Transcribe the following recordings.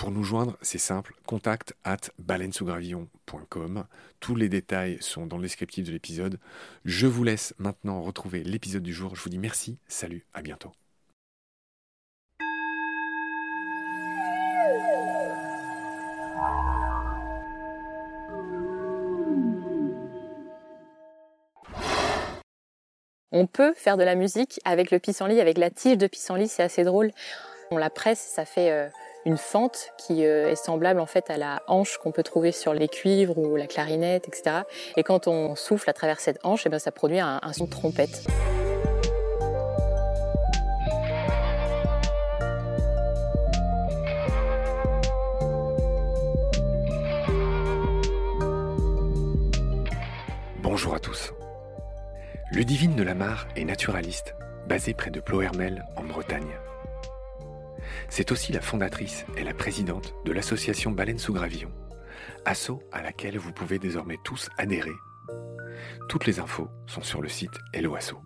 Pour nous joindre, c'est simple, contact at baleinesougravillon.com. Tous les détails sont dans le descriptif de l'épisode. Je vous laisse maintenant retrouver l'épisode du jour. Je vous dis merci, salut, à bientôt. On peut faire de la musique avec le pissenlit, avec la tige de pissenlit, c'est assez drôle. On la presse, ça fait euh, une fente qui euh, est semblable en fait à la hanche qu'on peut trouver sur les cuivres ou la clarinette, etc. Et quand on souffle à travers cette hanche, eh bien, ça produit un, son de trompette. Bonjour à tous. Ludivine de Lamar est naturaliste, basée près de Plohermel en Bretagne. C'est aussi la fondatrice et la présidente de l'association Baleine sous Gravillon, asso à laquelle vous pouvez désormais tous adhérer. Toutes les infos sont sur le site Hello Asso.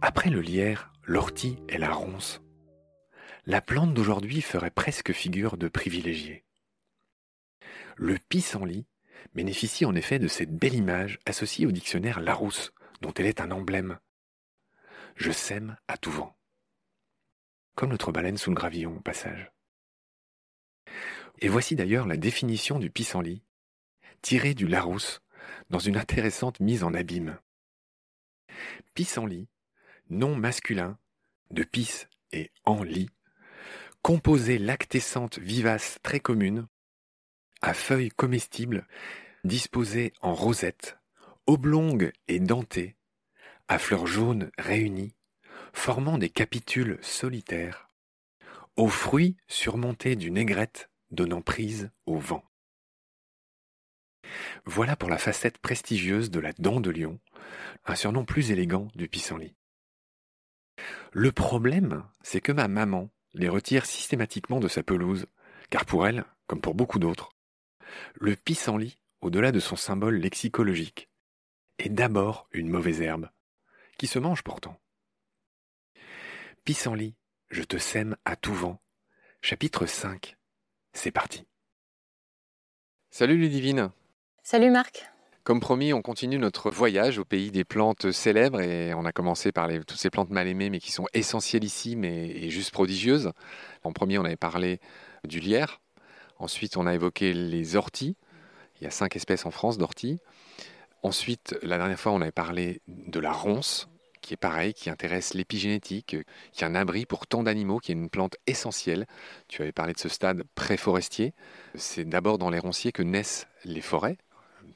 Après le lierre, l'ortie et la ronce, la plante d'aujourd'hui ferait presque figure de privilégié. Le pissenlit bénéficie en effet de cette belle image associée au dictionnaire Larousse, dont elle est un emblème. Je sème à tout vent comme notre baleine sous le gravillon au passage. Et voici d'ailleurs la définition du pissenlit, tirée du Larousse, dans une intéressante mise en abîme. Pissenlit, nom masculin de pis et en lit, composée lactescente vivace très commune, à feuilles comestibles disposées en rosette, oblongues et dentées, à fleurs jaunes réunies, formant des capitules solitaires, aux fruits surmontés d'une aigrette donnant prise au vent. Voilà pour la facette prestigieuse de la dent de lion, un surnom plus élégant du pissenlit. Le problème, c'est que ma maman les retire systématiquement de sa pelouse, car pour elle, comme pour beaucoup d'autres, le pissenlit, au-delà de son symbole lexicologique, est d'abord une mauvaise herbe, qui se mange pourtant. Pissenlit, je te sème à tout vent. Chapitre 5. C'est parti. Salut Ludivine. Salut Marc. Comme promis, on continue notre voyage au pays des plantes célèbres et on a commencé par les, toutes ces plantes mal aimées mais qui sont essentiellissimes et, et juste prodigieuses. En premier, on avait parlé du lierre. Ensuite, on a évoqué les orties. Il y a cinq espèces en France d'orties. Ensuite, la dernière fois, on avait parlé de la ronce, qui est pareil, qui intéresse l'épigénétique, qui est un abri pour tant d'animaux, qui est une plante essentielle. Tu avais parlé de ce stade pré-forestier. C'est d'abord dans les ronciers que naissent les forêts.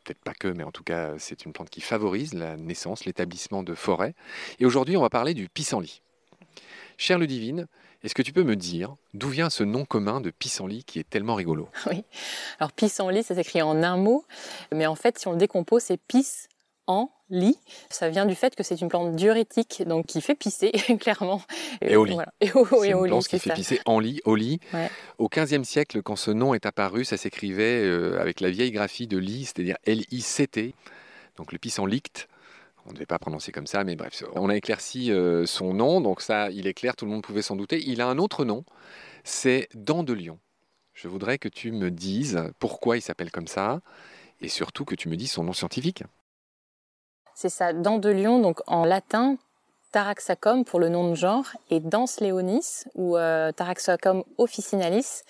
Peut-être pas que, mais en tout cas, c'est une plante qui favorise la naissance, l'établissement de forêts. Et aujourd'hui, on va parler du pissenlit. Cher Ludivine, est-ce que tu peux me dire d'où vient ce nom commun de pissenlit qui est tellement rigolo? Oui. Alors pissenlit, ça s'écrit en un mot, mais en fait, si on le décompose, c'est pis en lit. Ça vient du fait que c'est une plante diurétique, donc qui fait pisser, clairement. Et, au lit. Et au, c'est une plante qui fait pisser en lit, au lit. Au XVe siècle, quand ce nom est apparu, ça s'écrivait euh, avec la vieille graphie de lit, c'est-à-dire L-I-C-T, donc le pissenlit on ne devait pas prononcer comme ça, mais bref, on a éclairci euh, son nom, donc ça, il est clair, tout le monde pouvait s'en douter. Il a un autre nom, c'est Dent de Lion. Je voudrais que tu me dises pourquoi il s'appelle comme ça, et surtout que tu me dises son nom scientifique. C'est ça, Dent de Lion, donc en latin, Taraxacum pour le nom de genre, et Danse Leonis, ou euh, Taraxacum officinalis.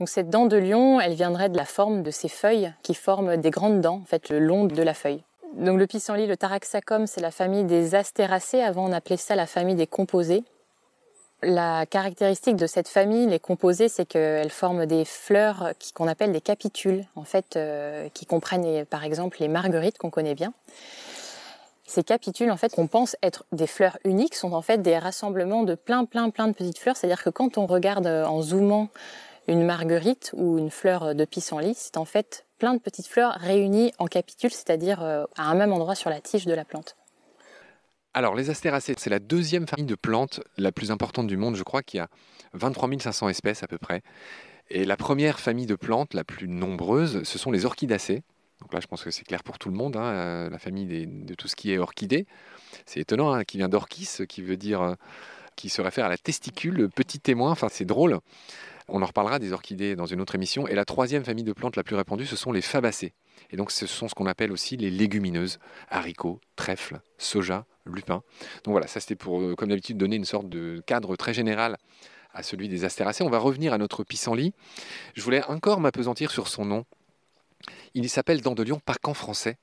Donc cette dent de lion, elle viendrait de la forme de ses feuilles qui forment des grandes dents, en fait, le long de la feuille. Donc le pissenlit, le Taraxacum, c'est la famille des astéracées. Avant, on appelait ça la famille des composés. La caractéristique de cette famille, les composés, c'est qu'elles forment des fleurs qu'on appelle des capitules, en fait, euh, qui comprennent par exemple les marguerites qu'on connaît bien. Ces capitules, en fait, qu'on pense être des fleurs uniques, sont en fait des rassemblements de plein, plein, plein de petites fleurs. C'est-à-dire que quand on regarde en zoomant une marguerite ou une fleur de pissenlit, c'est en fait plein de petites fleurs réunies en capitules, c'est-à-dire euh, à un même endroit sur la tige de la plante. Alors, les astéracées, c'est la deuxième famille de plantes la plus importante du monde. Je crois qu'il y a 23 500 espèces à peu près. Et la première famille de plantes, la plus nombreuse, ce sont les orchidacées. Donc là, je pense que c'est clair pour tout le monde, hein, euh, la famille de tout ce qui est orchidée. C'est étonnant, hein, qui vient d'orchis, qui veut dire, euh, qui se réfère à la testicule, petit témoin. Enfin, c'est drôle. On en reparlera des orchidées dans une autre émission. Et la troisième famille de plantes la plus répandue, ce sont les fabacées. Et donc ce sont ce qu'on appelle aussi les légumineuses, haricots, trèfles, soja, lupin. Donc voilà, ça c'était pour, euh, comme d'habitude, donner une sorte de cadre très général à celui des astéracées. On va revenir à notre pissenlit. Je voulais encore m'apesantir sur son nom. Il s'appelle Dandelion, pas qu'en français.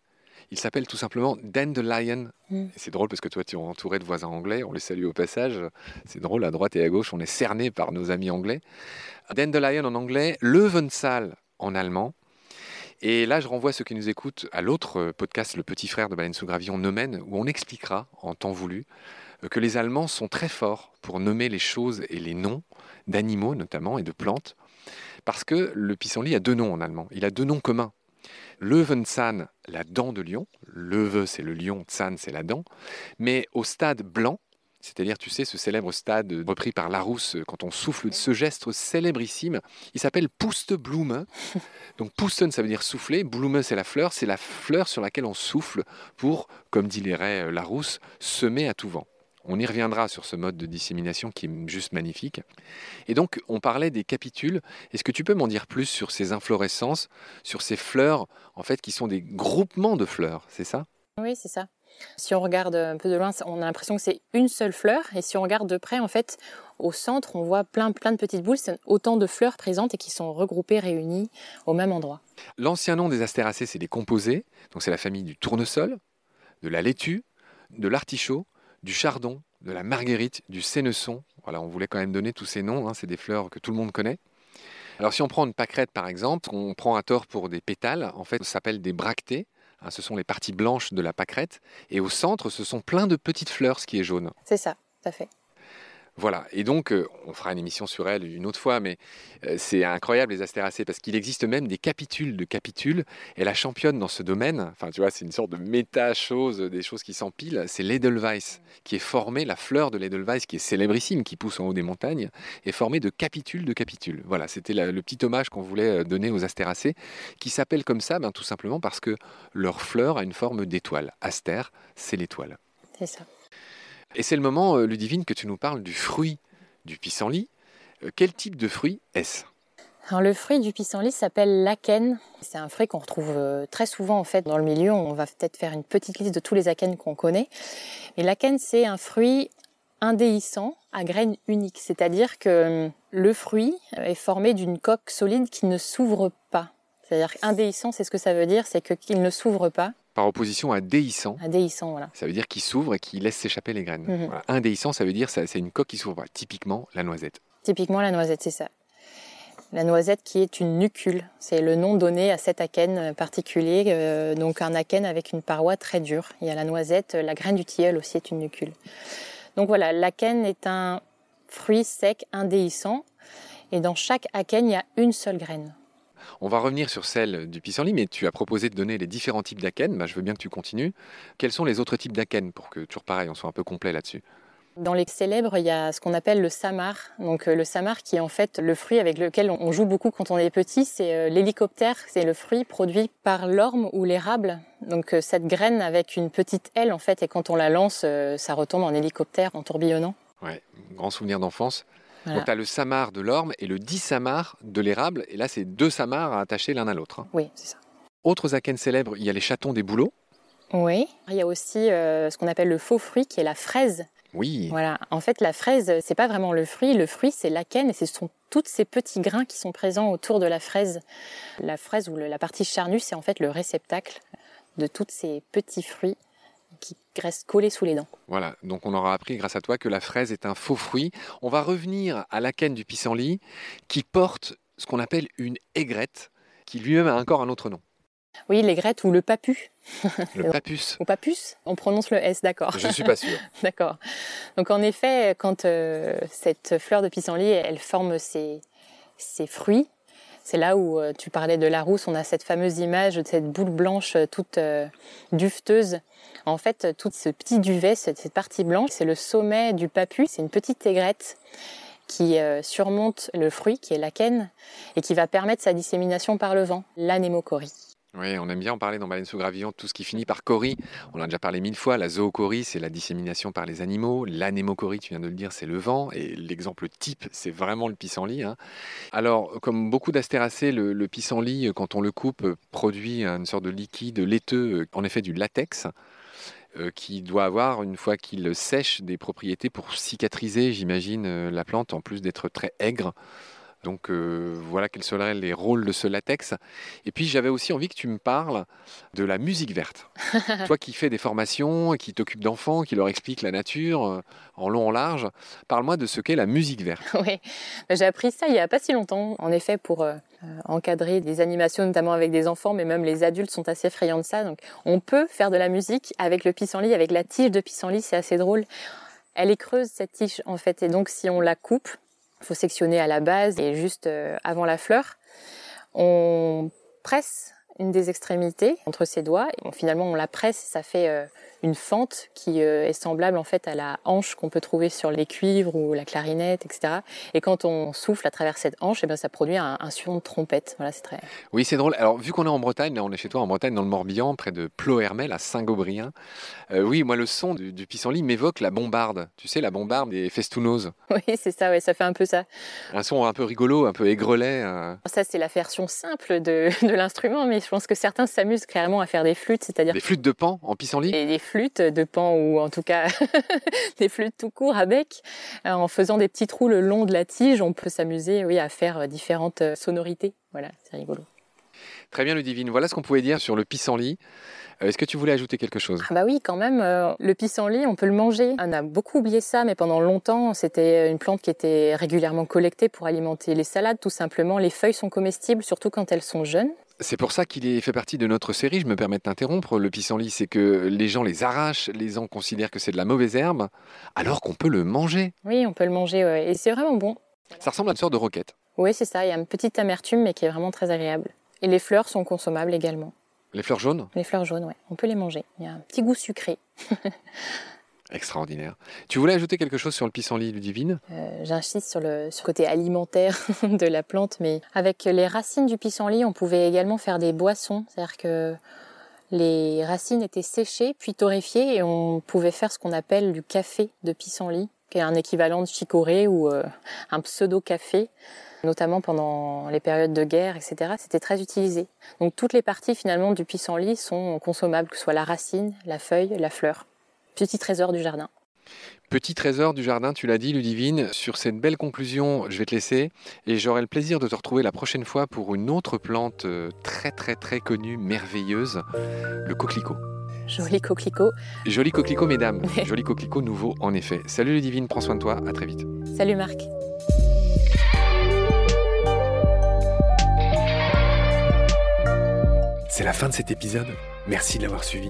Il s'appelle tout simplement Dandelion. Mm. C'est drôle parce que toi, tu es entouré de voisins anglais. On les salue au passage. C'est drôle, à droite et à gauche, on est cerné par nos amis anglais. Dandelion en anglais, Löwenzahn en allemand. Et là, je renvoie ceux qui nous écoutent à l'autre podcast, Le Petit Frère de Baleine sous Gravillon, Nomen, où on expliquera, en temps voulu, que les Allemands sont très forts pour nommer les choses et les noms d'animaux notamment et de plantes, parce que le pissenlit a deux noms en allemand. Il a deux noms communs. Löwenzahn, la dent de lion. Löwe, c'est le lion, Zahn, c'est la dent. Mais au stade blanc, c'est-à-dire, tu sais, ce célèbre stade repris par Larousse quand on souffle, ce geste célébrissime, il s'appelle Pusteblume. Donc, Pusten, ça veut dire souffler. Blume, c'est la fleur. C'est la fleur sur laquelle on souffle pour, comme dirait euh, Larousse, semer à tout vent. On y reviendra sur ce mode de dissémination qui est juste magnifique. Et donc, on parlait des capitules. Est-ce que tu peux m'en dire plus sur ces inflorescences, sur ces fleurs, en fait, qui sont des groupements de fleurs, c'est ça? Oui, c'est ça. Si on regarde un peu de loin, on a l'impression que c'est une seule fleur. Et si on regarde de près, en fait, au centre, on voit plein, plein de petites boules. C'est autant de fleurs présentes et qui sont regroupées, réunies au même endroit. L'ancien nom des astéracées, c'est des composés. Donc, c'est la famille du tournesol, de la laitue, de l'artichaut du chardon, de la marguerite, du sénesson. Voilà, on voulait quand même donner tous ces noms, hein, c'est des fleurs que tout le monde connaît. Alors si on prend une pâquerette par exemple, on prend à tort pour des pétales, en fait ça s'appelle des bractées, hein, ce sont les parties blanches de la pâquerette, et au centre ce sont plein de petites fleurs, ce qui est jaune. C'est ça, tout à fait. Voilà, et donc euh, on fera une émission sur elle une autre fois, mais euh, c'est incroyable les astéracées parce qu'il existe même des capitules de capitules, et la championne dans ce domaine, enfin tu vois, c'est une sorte de méta-chose, des choses qui s'empilent, c'est l'Edelweiss, qui est formée, la fleur de l'Edelweiss, qui est célébrissime, qui pousse en haut des montagnes, est formée de capitules de capitules. Voilà, c'était le petit hommage qu'on voulait euh, donner aux astéracées, qui s'appellent comme ça ben, tout simplement parce que leur fleur a une forme d'étoile. Astère, c'est l'étoile. C'est ça. Et c'est le moment, euh, Ludivine, que tu nous parles du fruit du pissenlit. Euh, quel type de fruit est-ce? Le fruit du pissenlit s'appelle l'aken. C'est un fruit qu'on retrouve euh, très souvent en fait dans le milieu. On va peut-être faire une petite liste de tous les akens qu'on connaît. Mais c'est un fruit indéhiscent à graines uniques, c'est-à-dire que le fruit est formé d'une coque solide qui ne s'ouvre pas. C'est-à-dire indéhiscent, c'est ce que ça veut dire, c'est qu'il ne s'ouvre pas. Par opposition à déhiscent. Un déhiscent, voilà. Ça veut dire qu'il s'ouvre et qu'il laisse s'échapper les graines. Voilà. Indéhiscent, ça veut dire c'est une coque qui s'ouvre. Typiquement la noisette. Typiquement la noisette, c'est ça. La noisette qui est une nucule, c'est le nom donné à cet akène particulier, euh, donc un akène avec une paroi très dure. Il y a la noisette, la graine du tilleul aussi est une nucule. Donc voilà, l'akène est un fruit sec indéhiscent, et dans chaque akène, il y a une seule graine. On va revenir sur celle du pissenlit, mais tu as proposé de donner les différents types d'acènes. Bah, je veux bien que tu continues. Quels sont les autres types d'acènes pour que, toujours pareil, on soit un peu complet là-dessus? Dans les célèbres, il y a ce qu'on appelle le samar. Donc euh, le samar qui est en fait le fruit avec lequel on joue beaucoup quand on est petit, c'est euh, l'hélicoptère, c'est le fruit produit par l'orme ou l'érable. Donc euh, cette graine avec une petite aile en fait et quand on la lance, ça retombe en hélicoptère en tourbillonnant. Ouais, grand souvenir d'enfance. Voilà. Donc tu as le samar de l'orme et le dissamar de l'érable. Et là, c'est deux samars attachés l'un à l'autre. hein. Oui, c'est ça. Autres akènes célèbres, il y a les chatons des bouleaux. Oui. Il y a aussi euh, ce qu'on appelle le faux fruit qui est la fraise. Oui, Voilà. En fait, la fraise, c'est pas vraiment le fruit. Le fruit, c'est l'akène et ce sont tous ces petits grains qui sont présents autour de la fraise. La fraise ou la partie charnue, c'est en fait le réceptacle de tous ces petits fruits qui restent collés sous les dents. voilà. Donc on aura appris grâce à toi que la fraise est un faux fruit. On va revenir à l'akène du pissenlit qui porte ce qu'on appelle une aigrette, qui lui-même a encore un autre nom. Oui, l'aigrette ou le papu, Le papus. ou papus, on prononce le S, d'accord. Je suis pas sûr. D'accord. Donc en effet, quand euh, cette fleur de pissenlit, elle forme ses, ses fruits, c'est là où euh, tu parlais de la rousse, on a cette fameuse image de cette boule blanche euh, toute euh, duveteuse. En fait, tout ce petit duvet, cette, partie blanche, c'est le sommet du papu, c'est une petite aigrette qui euh, surmonte le fruit, qui est l'akène, et qui va permettre sa dissémination par le vent, l'anémochorie. Oui, on aime bien en parler dans Baleine sous gravillon, tout ce qui finit par corie. On en a déjà parlé mille fois. La zoochorie, c'est la dissémination par les animaux. L'anémochorie, tu viens de le dire, c'est le vent. Et l'exemple type, c'est vraiment le pissenlit. hein. Alors, comme beaucoup d'astéracées, le, le pissenlit, quand on le coupe, produit une sorte de liquide laiteux, en effet du latex, euh, qui doit avoir, une fois qu'il sèche, des propriétés pour cicatriser, j'imagine, euh, la plante, en plus d'être très aigre. Donc euh, voilà quels seraient les rôles de ce latex. Et puis j'avais aussi envie que tu me parles de la musique verte. Toi qui fais des formations, qui t'occupes d'enfants, qui leur explique la nature euh, en long, en large, parle-moi de ce qu'est la musique verte. Oui, j'ai appris ça il y a pas si longtemps. En effet, pour euh, encadrer des animations, notamment avec des enfants, mais même les adultes sont assez friands de ça. Donc, on peut faire de la musique avec le pissenlit, avec la tige de pissenlit. C'est assez drôle. Elle est creuse cette tige en fait, et donc si on la coupe, faut sectionner à la base et juste euh, avant la fleur, on presse une des extrémités entre ses doigts. Et finalement, on la presse, ça fait euh, une fente qui euh, est semblable en fait à la hanche qu'on peut trouver sur les cuivres ou la clarinette, etc. Et quand on souffle à travers cette hanche, eh ben, ça produit un, un son de trompette. Voilà, c'est très. Oui, c'est drôle. Alors, vu qu'on est en Bretagne, là, on est chez toi en Bretagne, dans le Morbihan, près de Plohermel, à Saint-Gobrien. euh, oui, moi, le son du, du pissenlit m'évoque la bombarde. Tu sais, la bombarde des festounos. Oui, c'est ça. Ouais, ça fait un peu ça. Un son un peu rigolo, un peu aigrelet. euh, Ça, c'est la version simple de, de l'instrument, mais je pense que certains s'amusent clairement à faire des flûtes, c'est-à-dire des flûtes de pan en pissenlit? des, des flûtes de pan ou en tout cas des flûtes tout court à bec. Euh, En faisant des petits trous le long de la tige, on peut s'amuser oui, à faire euh, différentes euh, sonorités. Voilà, c'est rigolo. Très bien, Ludivine. Voilà ce qu'on pouvait dire sur le pissenlit. Est-ce que tu voulais ajouter quelque chose? Ah bah oui, quand même, euh, le pissenlit, on peut le manger. On a beaucoup oublié ça, mais pendant longtemps, c'était une plante qui était régulièrement collectée pour alimenter les salades, tout simplement. Les feuilles sont comestibles, surtout quand elles sont jeunes. C'est pour ça qu'il fait partie de notre série. Je me permets de t'interrompre. Le pissenlit, c'est que les gens les arrachent, les gens considèrent que c'est de la mauvaise herbe, alors qu'on peut le manger. Oui, on peut le manger, ouais. et c'est vraiment bon. Ça ressemble à une sorte de roquette. Oui, c'est ça, il y a une petite amertume, mais qui est vraiment très agréable. Et les fleurs sont consommables également. Les fleurs jaunes, Les fleurs jaunes, ouais, on peut les manger. Il y a un petit goût sucré. extraordinaire. Tu voulais ajouter quelque chose sur le pissenlit, Ludivine Euh, J'insiste sur le, sur côté alimentaire de la plante, mais avec les racines du pissenlit, on pouvait également faire des boissons. C'est-à-dire que les racines étaient séchées puis torréfiées et on pouvait faire ce qu'on appelle du café de pissenlit, qui est un équivalent de chicorée ou euh, un pseudo-café, notamment pendant les périodes de guerre, etc. C'était très utilisé. Donc toutes les parties finalement du pissenlit sont consommables, que ce soit la racine, la feuille, la fleur. Petit trésor du jardin. Petit trésor du jardin, tu l'as dit, Ludivine. Sur cette belle conclusion, je vais te laisser et j'aurai le plaisir de te retrouver la prochaine fois pour une autre plante euh, très très très connue, merveilleuse, le coquelicot. Joli coquelicot. Joli coquelicot, mesdames. Joli coquelicot nouveau, en effet. Salut Ludivine, prends soin de toi. À très vite. Salut Marc. C'est la fin de cet épisode. Merci de l'avoir suivi.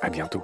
À bientôt.